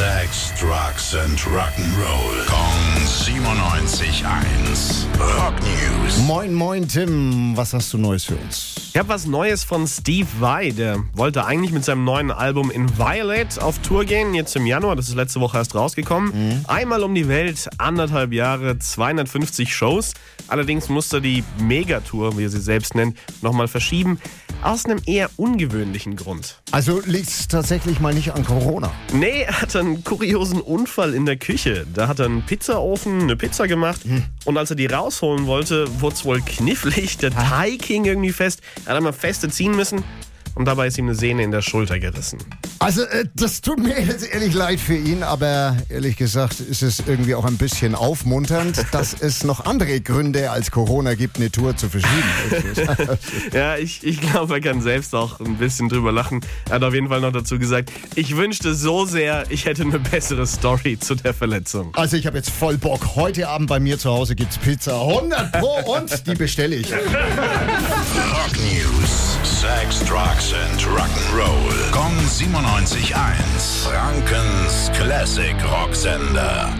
Sex, Drugs and Rock'n'Roll. Kong 97.1. Rock News. Moin, moin, Tim. Was hast du Neues für uns? Ich habe was Neues von Steve Vai. Der wollte eigentlich mit seinem neuen Album In Violet auf Tour gehen, jetzt im Januar. Das ist letzte Woche erst rausgekommen. Einmal um die Welt, anderthalb Jahre, 250 Shows. Allerdings musste er die Megatour, wie er sie selbst nennt, nochmal verschieben. Aus einem eher ungewöhnlichen Grund. Also liegt es tatsächlich mal nicht an Corona. Nee, er hatte einen kuriosen Unfall in der Küche. Da hat er einen Pizzaofen, eine Pizza gemacht und als er die rausholen wollte, wurde es wohl knifflig. Der Teig hing irgendwie fest. Er hat einmal feste ziehen müssen und dabei ist ihm eine Sehne in der Schulter gerissen. Also äh, das tut mir jetzt ehrlich leid für ihn, aber ehrlich gesagt ist es irgendwie auch ein bisschen aufmunternd, dass es noch andere Gründe als Corona gibt, eine Tour zu verschieben. Ja, ich, ich glaube, er kann selbst auch ein bisschen drüber lachen. Er hat auf jeden Fall noch dazu gesagt, ich wünschte so sehr, ich hätte eine bessere Story zu der Verletzung. Also ich habe jetzt voll Bock. Heute Abend bei mir zu Hause gibt's Pizza 100 pro und die bestelle ich. Sex, Drugs and Rock'n'Roll. Kong 97.1. Frankens Classic Rocksender.